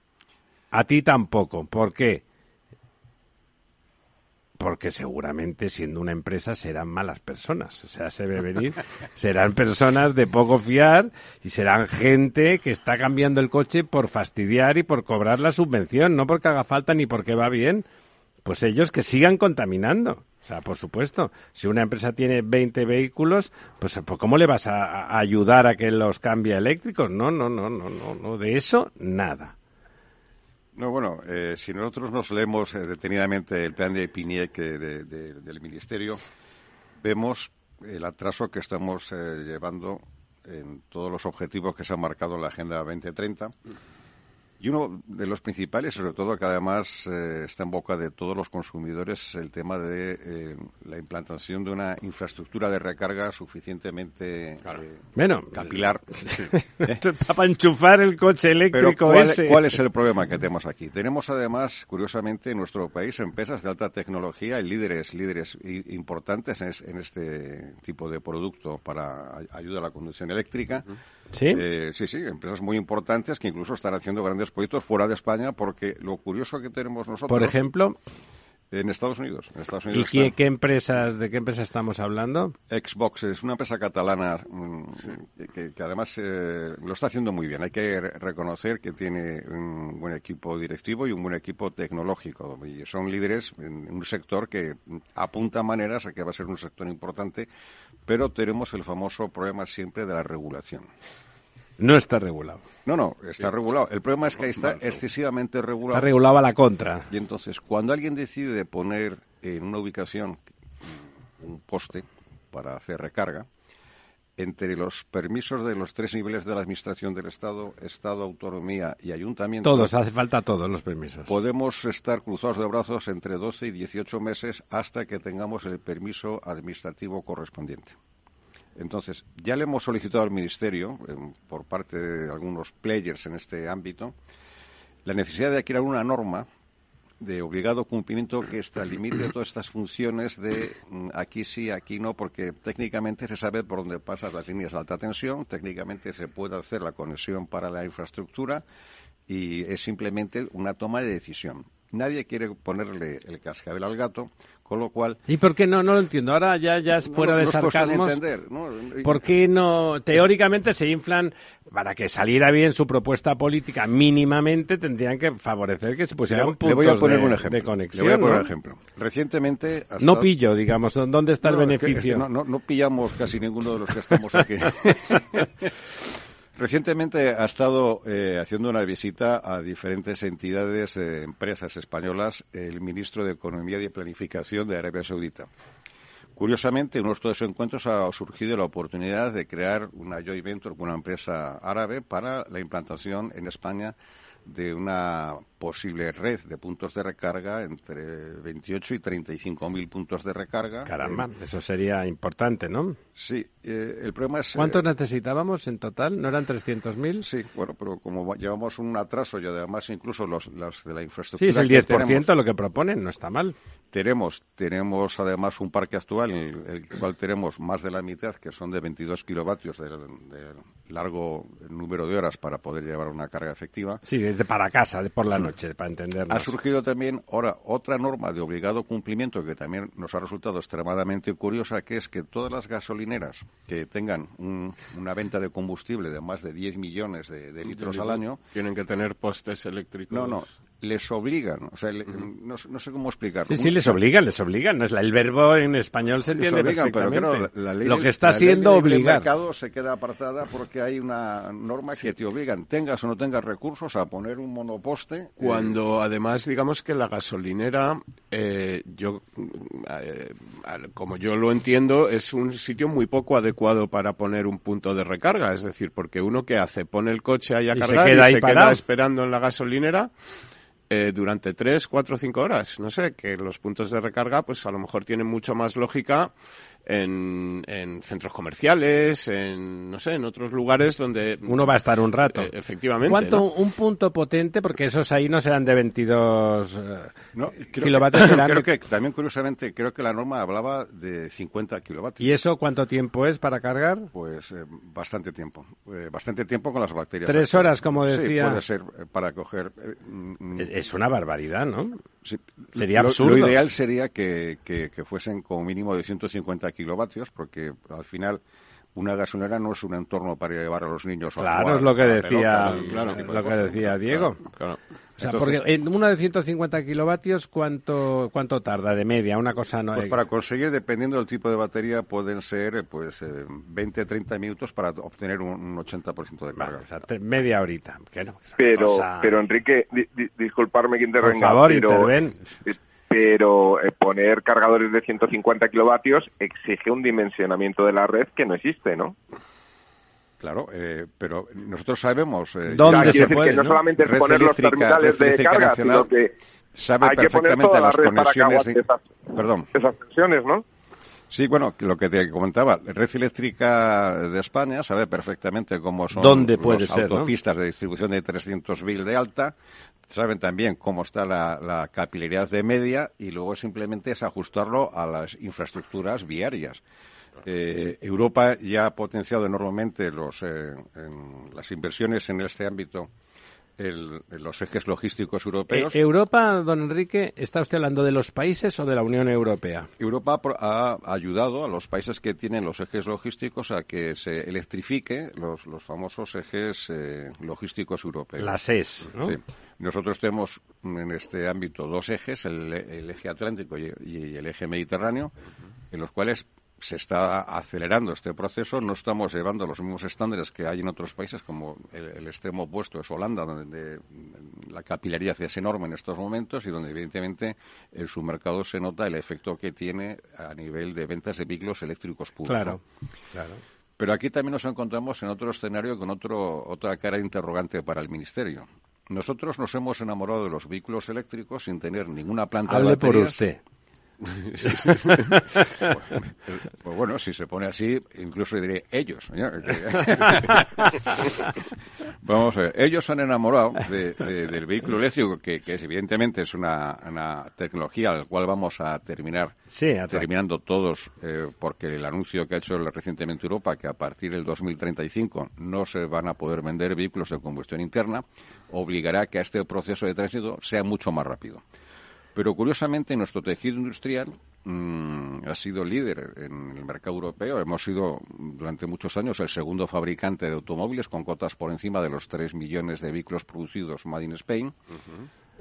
A ti tampoco. ¿Por qué? Porque seguramente siendo una empresa serán malas personas. O sea, se ve venir. Serán personas de poco fiar y serán gente que está cambiando el coche por fastidiar y por cobrar la subvención, no porque haga falta ni porque va bien. Pues ellos que sigan contaminando. O sea, por supuesto, si una empresa tiene 20 vehículos, pues pues, ¿cómo le vas a, ayudar a que los cambie a eléctricos? No, no, no, no, no, no, de eso nada. No, bueno, eh, si nosotros nos leemos eh, detenidamente el plan de PINIEC eh, de- de- del Ministerio, vemos el atraso que estamos eh, llevando en todos los objetivos que se han marcado en la Agenda 2030. Y uno de los principales, sobre todo que además eh, está en boca de todos los consumidores, es el tema de eh, la implantación de una infraestructura de recarga suficientemente eh, Bueno, capilar. para enchufar el coche Pero eléctrico ¿cuál, ese. cuál es el problema que tenemos aquí? Tenemos además, curiosamente, en nuestro país empresas de alta tecnología y líderes, líderes importantes en, es- en este tipo de producto para ay- ayuda a la conducción eléctrica. ¿Sí? Eh, sí, sí, empresas muy importantes que incluso están haciendo grandes proyectos fuera de España porque lo curioso que tenemos nosotros... Por ejemplo, En Estados Unidos. En Estados ¿y qué, empresas, de qué empresa estamos hablando? Xbox es una empresa catalana mm, que, que además eh, lo está haciendo muy bien. Hay que re- reconocer que tiene un buen equipo directivo y un buen equipo tecnológico. Y son líderes en un sector que apunta maneras a que va a ser un sector importante, pero tenemos el famoso problema siempre de la regulación. No está regulado. No, no, está regulado. El problema es que está excesivamente regulado. Está regulado a la contra. Y entonces, cuando alguien decide poner en una ubicación un poste para hacer recarga, entre los permisos de los tres niveles de la Administración del Estado, Estado, Autonomía y Ayuntamiento, Todos, hace falta todos los permisos. podemos estar cruzados de brazos entre 12 y 18 meses hasta que tengamos el permiso administrativo correspondiente. Entonces, ya le hemos solicitado al Ministerio, em, por parte de algunos players en este ámbito, la necesidad de crear una norma de obligado cumplimiento que extralimite todas estas funciones de mm, aquí sí, aquí no, porque técnicamente se sabe por dónde pasan las líneas de alta tensión, técnicamente se puede hacer la conexión para la infraestructura y es simplemente una toma de decisión. Nadie quiere ponerle el cascabel al gato, con lo cual ¿Y por qué no? No lo entiendo. Ahora ya, ya es fuera no, de no sarcasmos. entender, ¿no? ¿Por qué no? Teóricamente se inflan para que saliera bien su propuesta política. Mínimamente tendrían que favorecer que se pusieran le puntos voy a poner de, un ejemplo. de conexión. le voy a poner ¿no? un ejemplo. Recientemente No pillo, digamos. ¿Dónde está el es que- beneficio? es que no- no pillamos casi ninguno de los que estamos aquí. Recientemente ha estado eh, haciendo una visita a diferentes entidades, eh, empresas españolas, el ministro de Economía y Planificación de Arabia Saudita. Curiosamente, en uno de esos encuentros ha surgido la oportunidad de crear una joint venture con una empresa árabe para la implantación en España de una posible red de puntos de recarga entre 28 y 35 mil puntos de recarga. Caramba, Eh, eso sería importante, ¿no? Sí, eh, el problema es... ¿Cuántos eh, necesitábamos en total? ¿No eran 300.000? Sí, bueno, pero como va- llevamos un atraso y además incluso los, los de la Sí, infraestructura es el que 10% tenemos, lo que proponen, no está mal. tenemos, tenemos además un parque actual en el, el cual tenemos más de la mitad, que son de 22 kilovatios de, de largo número de horas para poder llevar una carga efectiva. Sí, desde para casa, de por la noche, para entendernos. Ha surgido también ahora otra norma de obligado cumplimiento que también nos ha resultado extremadamente curiosa, que es que todas las gasolineras que tengan un- una venta de combustible de más de 10 millones de, de litros al año, Tienen que tener postes eléctricos. no, no, les obligan, o sea, le- no, no sé cómo explicarlo. Sí, sí, les obligan, les obligan. No es la- el verbo en español se Les entiende obligan, pero perfectamente. claro, la ley Lo que está libre obligar. mercado se queda apartada porque hay una norma que te obligan, tengas o no tengas recursos, a poner un monoposte. eh, Cuando además digamos que la gasolinera, eh, yo, eh, como yo lo entiendo, es un sitio muy poco adecuado para poner un punto de recarga. Es decir, porque uno que hace, pone el coche ahí a Y se queda y ahí se parado. queda esperando en la gasolinera. Eh, durante tres, cuatro, cinco horas. No sé, que los puntos de recarga, pues a lo mejor tienen mucho más lógica en, en centros comerciales, en, no sé, en otros lugares donde... Uno va a estar un rato. Eh, efectivamente. ¿Cuánto ¿no? un punto potente? Porque esos ahí no serán de 22 eh, No, creo kilovatios, que, serán creo de- que también curiosamente creo que la norma hablaba de 50 kilovatios. ¿Y eso cuánto tiempo es para cargar? Pues eh, bastante tiempo, eh, bastante tiempo con las bacterias. Tres horas, como Sí, decía. puede ser para coger. eh, mm, Es, es una barbaridad, ¿no? Sí. Sería Lo- absurdo. Lo ideal sería que, que- que fuesen como mínimo de 150 kilovatios, porque al final una gasolinera no es un entorno para llevar a los niños a Claro, jugar es lo que a la decía, pelota y claro, lo de que cosas. decía Diego. Claro. O sea, Entonces- porque en una de 150 kilovatios, ¿cuánto, cuánto tarda de media? Una cosa no Pues es- para conseguir, dependiendo del tipo de batería, pueden ser eh, pues eh, 20-30 minutos para obtener un, un 80% de carga. Vale, o sea, te- media horita. Que no, que Pero, cosa- pero Enrique, di- di- disculparme que intervenga. Por favor, pero, interven. Pero eh, poner cargadores de 150 kilovatios exige un dimensionamiento de la red que no existe, ¿no? Claro, eh, pero nosotros sabemos... eh, ¿Dónde se puede, que no, no? solamente es poner los terminales de carga, nacional sino que sabe hay que poner perfectamente toda la las red para que conexiones... esas, Perdón. esas tensiones, ¿no? Sí, bueno, lo que te comentaba, Red Eléctrica de España sabe perfectamente cómo son ¿Dónde puede las ser, no? autopistas de distribución de 300.000 de alta, saben también cómo está la, la capilaridad de media y luego simplemente es ajustarlo a las infraestructuras viarias. Eh, Europa ya ha potenciado enormemente los, eh, en las inversiones en este ámbito, el- los ejes logísticos europeos. Eh, Europa, don Enrique, ¿está usted hablando de los países o de la Unión Europea? Europa ha ayudado a los países que tienen los ejes logísticos a que se electrifique los, los famosos ejes eh, logísticos europeos. Las ES, ¿no? Sí. Nosotros tenemos en este ámbito dos ejes, el, el eje atlántico y, y el eje mediterráneo, en los cuales se está acelerando este proceso. No estamos llevando los mismos estándares que hay en otros países, como el, el extremo opuesto es Holanda, donde la capilaridad es enorme en estos momentos y donde evidentemente en su mercado se nota el efecto que tiene a nivel de ventas de vehículos eléctricos puros. Claro, claro. Pero aquí también nos encontramos en otro escenario con otro, otra cara de interrogante para el Ministerio. Nosotros nos hemos enamorado de los vehículos eléctricos sin tener ninguna planta de Hable por baterías. usted. Sí, sí, sí. Pues bueno, si se pone así, incluso diré ellos. ¿no? Vamos a ver, ellos se han enamorado de- de- del vehículo eléctrico, que, que es, evidentemente es una, una tecnología al cual vamos a terminar a terminando todos, eh, porque el anuncio que ha hecho recientemente Europa, que a partir del 2035 no se van a poder vender vehículos de combustión interna, obligará a que este proceso de tránsito sea mucho más rápido. Pero curiosamente nuestro tejido industrial mm, ha sido líder en el mercado europeo. Hemos sido durante muchos años el segundo fabricante de automóviles con cotas por encima de los 3 millones de vehículos producidos Made in Spain,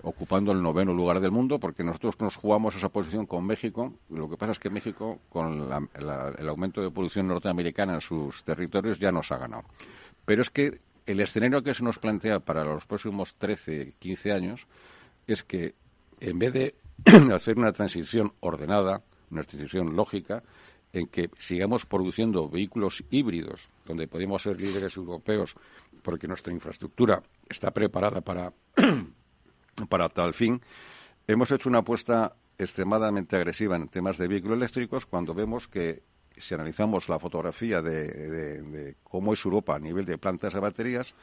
ocupando el noveno lugar del mundo porque nosotros nos jugamos esa posición con México. Lo que pasa es que México, con la- la- el aumento de producción norteamericana en sus territorios, ya nos ha ganado. Pero es que el escenario que se nos plantea para los próximos 13, 15 años es que en vez de hacer una transición ordenada, una transición lógica, en que sigamos produciendo vehículos híbridos, donde podemos ser líderes europeos, porque nuestra infraestructura está preparada para, para tal fin, hemos hecho una apuesta extremadamente agresiva en temas de vehículos eléctricos cuando vemos que si analizamos la fotografía de, de- cómo es Europa a nivel de plantas de baterías,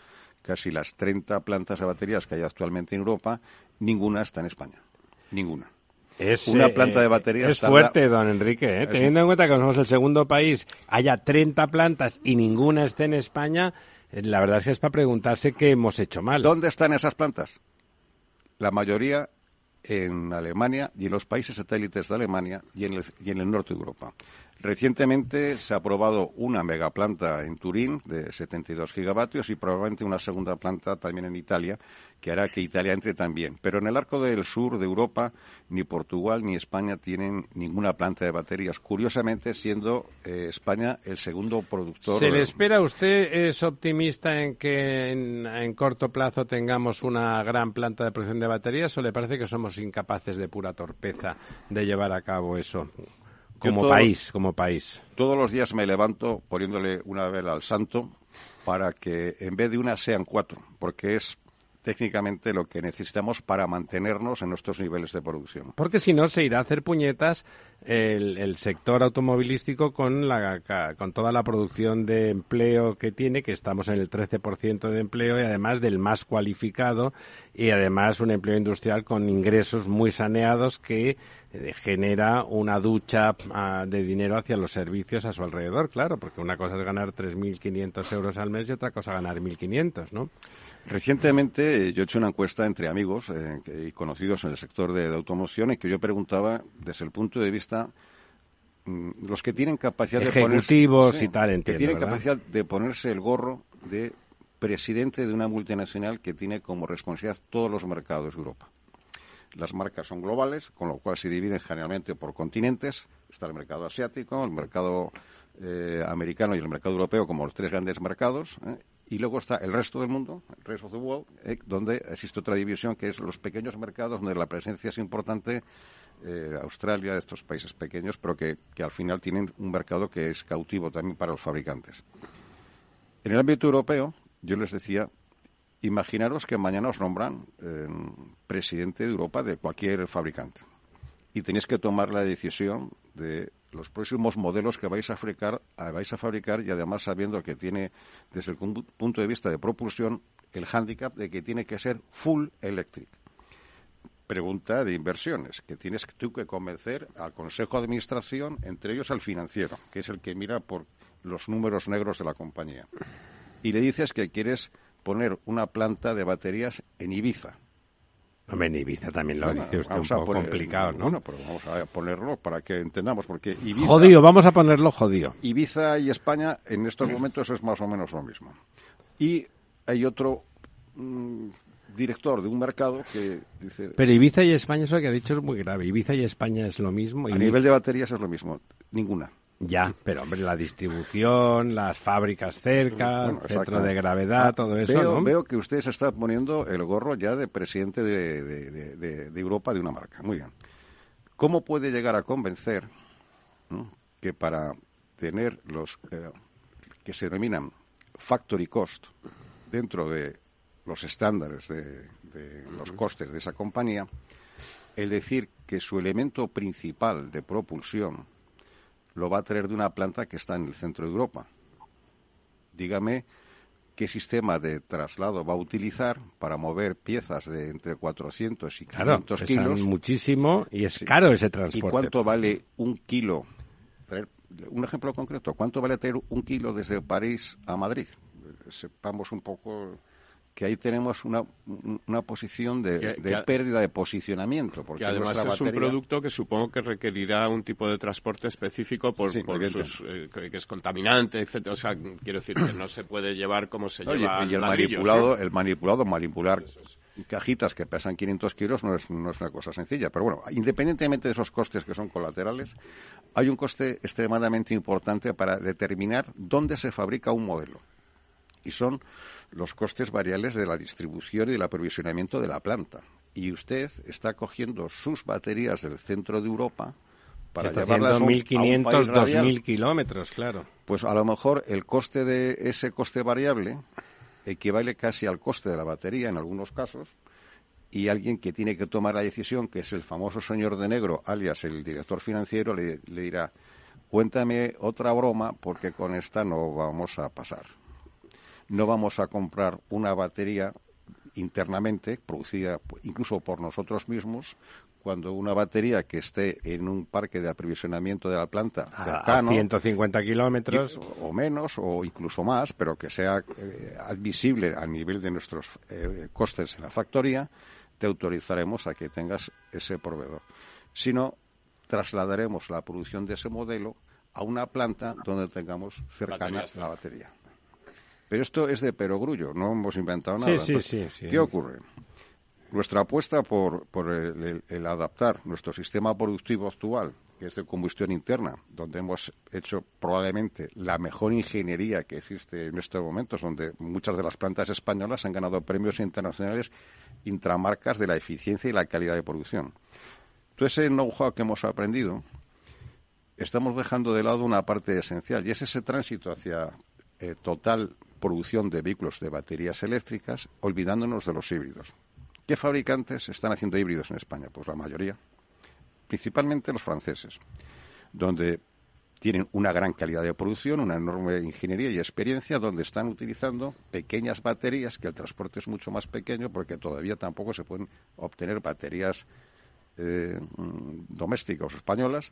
casi las 30 plantas de baterías que hay actualmente en Europa, ninguna está en España. Ninguna. Es, Una eh, planta de baterías Es tarda- fuerte, don Enrique. ¿eh? Teniendo en cuenta que somos el segundo país, haya 30 plantas y ninguna esté en España, eh, la verdad es que es para preguntarse qué hemos hecho mal. ¿Dónde están esas plantas? La mayoría en Alemania y en los países satélites de Alemania y en el, y en el norte de Europa. Recientemente se ha aprobado una megaplanta en Turín de 72 gigavatios y probablemente una segunda planta también en Italia, que hará que Italia entre también. Pero en el arco del sur de Europa, ni Portugal ni España tienen ninguna planta de baterías. Curiosamente, siendo eh, España el segundo productor. ¿Se le espera usted, es optimista en que en, en corto plazo tengamos una gran planta de producción de baterías o le parece que somos incapaces de pura torpeza de llevar a cabo eso? Como país, como país. Todos los días me levanto poniéndole una vela al santo para que en vez de una sean cuatro, porque es técnicamente lo que necesitamos para mantenernos en nuestros niveles de producción. Porque si no, se irá a hacer puñetas el, sector automovilístico con, la, con toda la producción de empleo que tiene, que estamos en el 13% de empleo y además del más cualificado y además un empleo industrial con ingresos muy saneados que eh, genera una ducha ah, de dinero hacia los servicios a su alrededor, claro, porque una cosa es ganar 3.500 euros al mes y otra cosa ganar 1.500, ¿no? Recientemente eh, yo he hecho una encuesta entre amigos eh, y conocidos en el sector de, automoción y que yo preguntaba desde el punto de vista mm, los que tienen capacidad de ponerse, y tal, que tienen capacidad de ponerse el gorro de presidente de una multinacional que tiene como responsabilidad todos los mercados de Europa. Las marcas son globales, con lo cual se dividen generalmente por continentes. Está el mercado asiático, el mercado eh, americano y el mercado europeo como los tres grandes mercados. Y luego está el resto del mundo, el rest of the world, eh, donde existe otra división que es los pequeños mercados, donde la presencia es importante. Eh, Australia, estos países pequeños, pero que, al final tienen un mercado que es cautivo también para los fabricantes. En el ámbito europeo, yo les decía, imaginaros que mañana os nombran eh, presidente de Europa de cualquier fabricante y tenéis que tomar la decisión de los próximos modelos que vais a fabricar, vais a fabricar y además sabiendo que tiene, desde el punto de vista de propulsión, el hándicap de que tiene que ser full electric. Pregunta de inversiones, que tienes tú que convencer al Consejo de Administración, entre ellos al financiero, que es el que mira por los números negros de la compañía. Y le dices que quieres poner una planta de baterías en Ibiza, Hombre, en Ibiza también lo dice usted un poco complicado, ¿no? Bueno, pero vamos a ponerlo para que entendamos, porque Ibiza... Jodido, vamos a ponerlo jodido. Ibiza y España en estos momentos es más o menos lo mismo. Y hay otro mm, director de un mercado que dice... Pero Ibiza y España, eso que ha dicho es muy grave. Ibiza y España es lo mismo. A nivel de baterías es lo mismo. Ninguna. Ya, pero hombre, la distribución, las fábricas cerca, el centro de gravedad, ah, todo eso, veo, Veo que usted se está poniendo el gorro ya de presidente de, Europa de una marca. Muy bien. ¿Cómo puede llegar a convencer que para tener los eh, que se denominan factory cost dentro de los estándares de los costes de esa compañía, el decir que su elemento principal de propulsión lo va a traer de una planta que está en el centro de Europa. Dígame qué sistema de traslado va a utilizar para mover piezas de entre 400 y 500 claro, kilos. muchísimo y es caro ese transporte. ¿Y cuánto vale un kilo? Un ejemplo concreto, ¿cuánto vale traer un kilo desde París a Madrid? Sepamos un poco que ahí tenemos una, una posición de, pérdida de posicionamiento. Porque además es un producto que supongo que requerirá un tipo de transporte específico por, sus, eh, que es contaminante, etcétera. O sea, quiero decir que no se puede llevar como se lleva y el manipulado, el manipulado, manipular cajitas que pesan 500 kilos no es, no es una cosa sencilla. Pero bueno, independientemente de esos costes que son colaterales, hay un coste extremadamente importante para determinar dónde se fabrica un modelo y son los costes variables de la distribución y del aprovisionamiento de la planta. Y usted está cogiendo sus baterías del centro de Europa para está llevarlas a 1.500, 2.000 kilómetros, claro. Pues a lo mejor el coste de ese coste variable equivale casi al coste de la batería en algunos casos y alguien que tiene que tomar la decisión, que es el famoso señor de negro, alias el director financiero, le dirá, cuéntame otra broma porque con esta no vamos a pasar no vamos a comprar una batería internamente, producida incluso por nosotros mismos, cuando una batería que esté en un parque de aprovisionamiento de la planta cercano, a 150 kilómetros o menos o incluso más, pero que sea eh, admisible a nivel de nuestros eh, costes en la factoría, te autorizaremos a que tengas ese proveedor. Si no, trasladaremos la producción de ese modelo a una planta donde tengamos cercana Baterías. la batería. Pero esto es de perogrullo, no hemos inventado nada. sí, Entonces, sí, sí. ¿Qué ocurre? Nuestra apuesta por, por el, el- el adaptar nuestro sistema productivo actual, que es de combustión interna, donde hemos hecho probablemente la mejor ingeniería que existe en estos momentos, donde muchas de las plantas españolas han ganado premios internacionales intramarcas de la eficiencia y la calidad de producción. Todo ese know-how que hemos aprendido, estamos dejando de lado una parte esencial y es ese tránsito hacia eh, total producción de vehículos de baterías eléctricas, olvidándonos de los híbridos. ¿Qué fabricantes están haciendo híbridos en España? Pues la mayoría, principalmente los franceses, donde tienen una gran calidad de producción, una enorme ingeniería y experiencia, donde están utilizando pequeñas baterías, que el transporte es mucho más pequeño, porque todavía tampoco se pueden obtener baterías eh, mm, domésticas o españolas,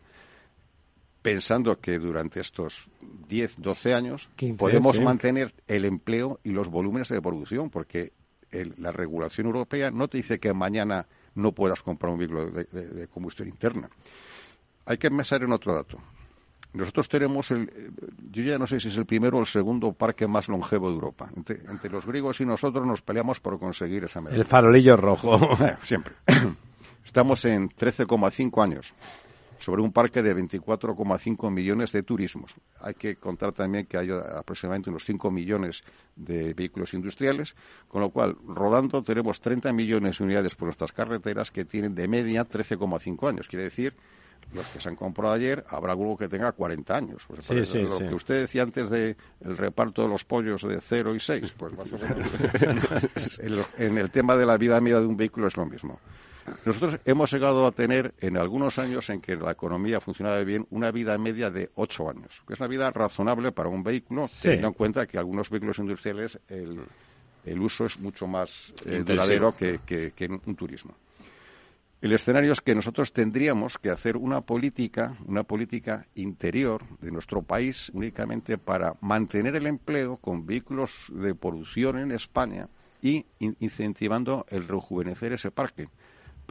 pensando que durante estos 10, 12 años 15, podemos sí. mantener el empleo y los volúmenes de producción, porque el- la regulación europea no te dice que mañana no puedas comprar un vehículo de, de- de combustión interna. Hay que pensar en otro dato. Nosotros tenemos el, eh, yo ya no sé si es el primero o el segundo parque más longevo de Europa. Entre, entre los griegos y nosotros nos peleamos por conseguir esa medalla. El farolillo rojo. Eh, siempre. Estamos en 13,5 años sobre un parque de 24,5 millones de turismos. Hay que contar también que hay aproximadamente unos 5 millones de vehículos industriales, con lo cual, rodando, tenemos 30 millones de unidades por nuestras carreteras que tienen de media 13,5 años. Quiere decir, los que se han comprado ayer, habrá alguno que tenga 40 años. Pues, Sí, sí, lo sí. que usted decía antes de el reparto de los pollos de 0 y 6, pues más o menos. en el tema de la vida media de un vehículo es lo mismo. Nosotros hemos llegado a tener en algunos años en que la economía funcionaba bien una vida media de ocho años, que es una vida razonable para un vehículo, Sí. teniendo en cuenta que algunos vehículos industriales el, el uso es mucho más eh, duradero que, que- que en un turismo. El escenario es que nosotros tendríamos que hacer una política, una política interior de nuestro país únicamente para mantener el empleo con vehículos de producción en España y in- incentivando el rejuvenecer ese parque.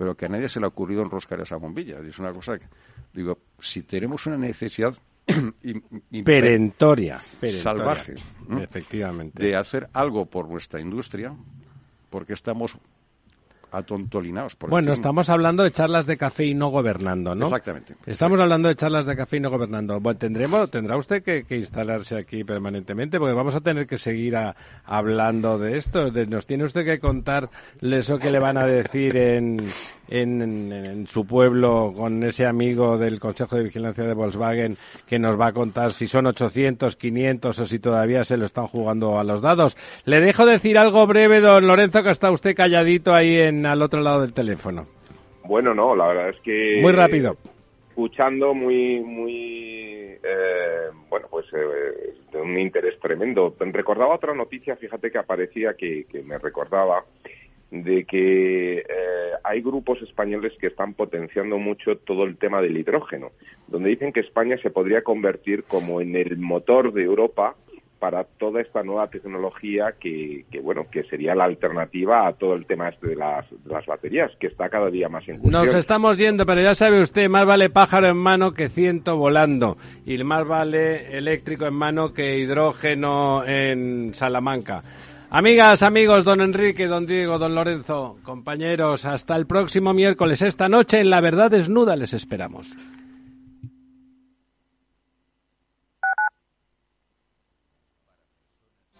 Pero que a nadie se le ha ocurrido enroscar esa bombilla. Es una cosa que, digo, si tenemos una necesidad Perentoria. perentoria. salvaje ¿no? Efectivamente. de hacer algo por nuestra industria, porque estamos atontolinados por Bueno, estamos hablando de charlas de café y no gobernando, ¿no? Exactamente. Estamos hablando de charlas de café y no gobernando. Bueno, tendremos, tendrá usted que, que instalarse aquí permanentemente, porque vamos a tener que seguir a- hablando de esto. De- nos tiene usted que contar eso que le van a decir en, en, en- en su pueblo con ese amigo del Consejo de Vigilancia de Volkswagen que nos va a contar si son 800, 500 o si todavía se lo están jugando a los dados. Le dejo decir algo breve, don Lorenzo, que está usted calladito ahí en al otro lado del teléfono. Bueno, no, la verdad es que... Muy rápido. Escuchando muy, muy, eh, bueno, pues eh, de un interés tremendo. Recordaba otra noticia, fíjate que aparecía, que, que me recordaba, de que eh, hay grupos españoles que están potenciando mucho todo el tema del hidrógeno, donde dicen que España se podría convertir como en el motor de Europa para toda esta nueva tecnología que, que, bueno que sería la alternativa a todo el tema este de las, de las baterías que está cada día más en cuestión. Nos estamos yendo, pero ya sabe usted, más vale pájaro en mano que ciento volando. Y más vale eléctrico en mano que hidrógeno en Salamanca. Amigas, amigos, don Enrique, don Diego, don Lorenzo, compañeros, hasta el próximo miércoles. Esta noche en La Verdad Desnuda les esperamos.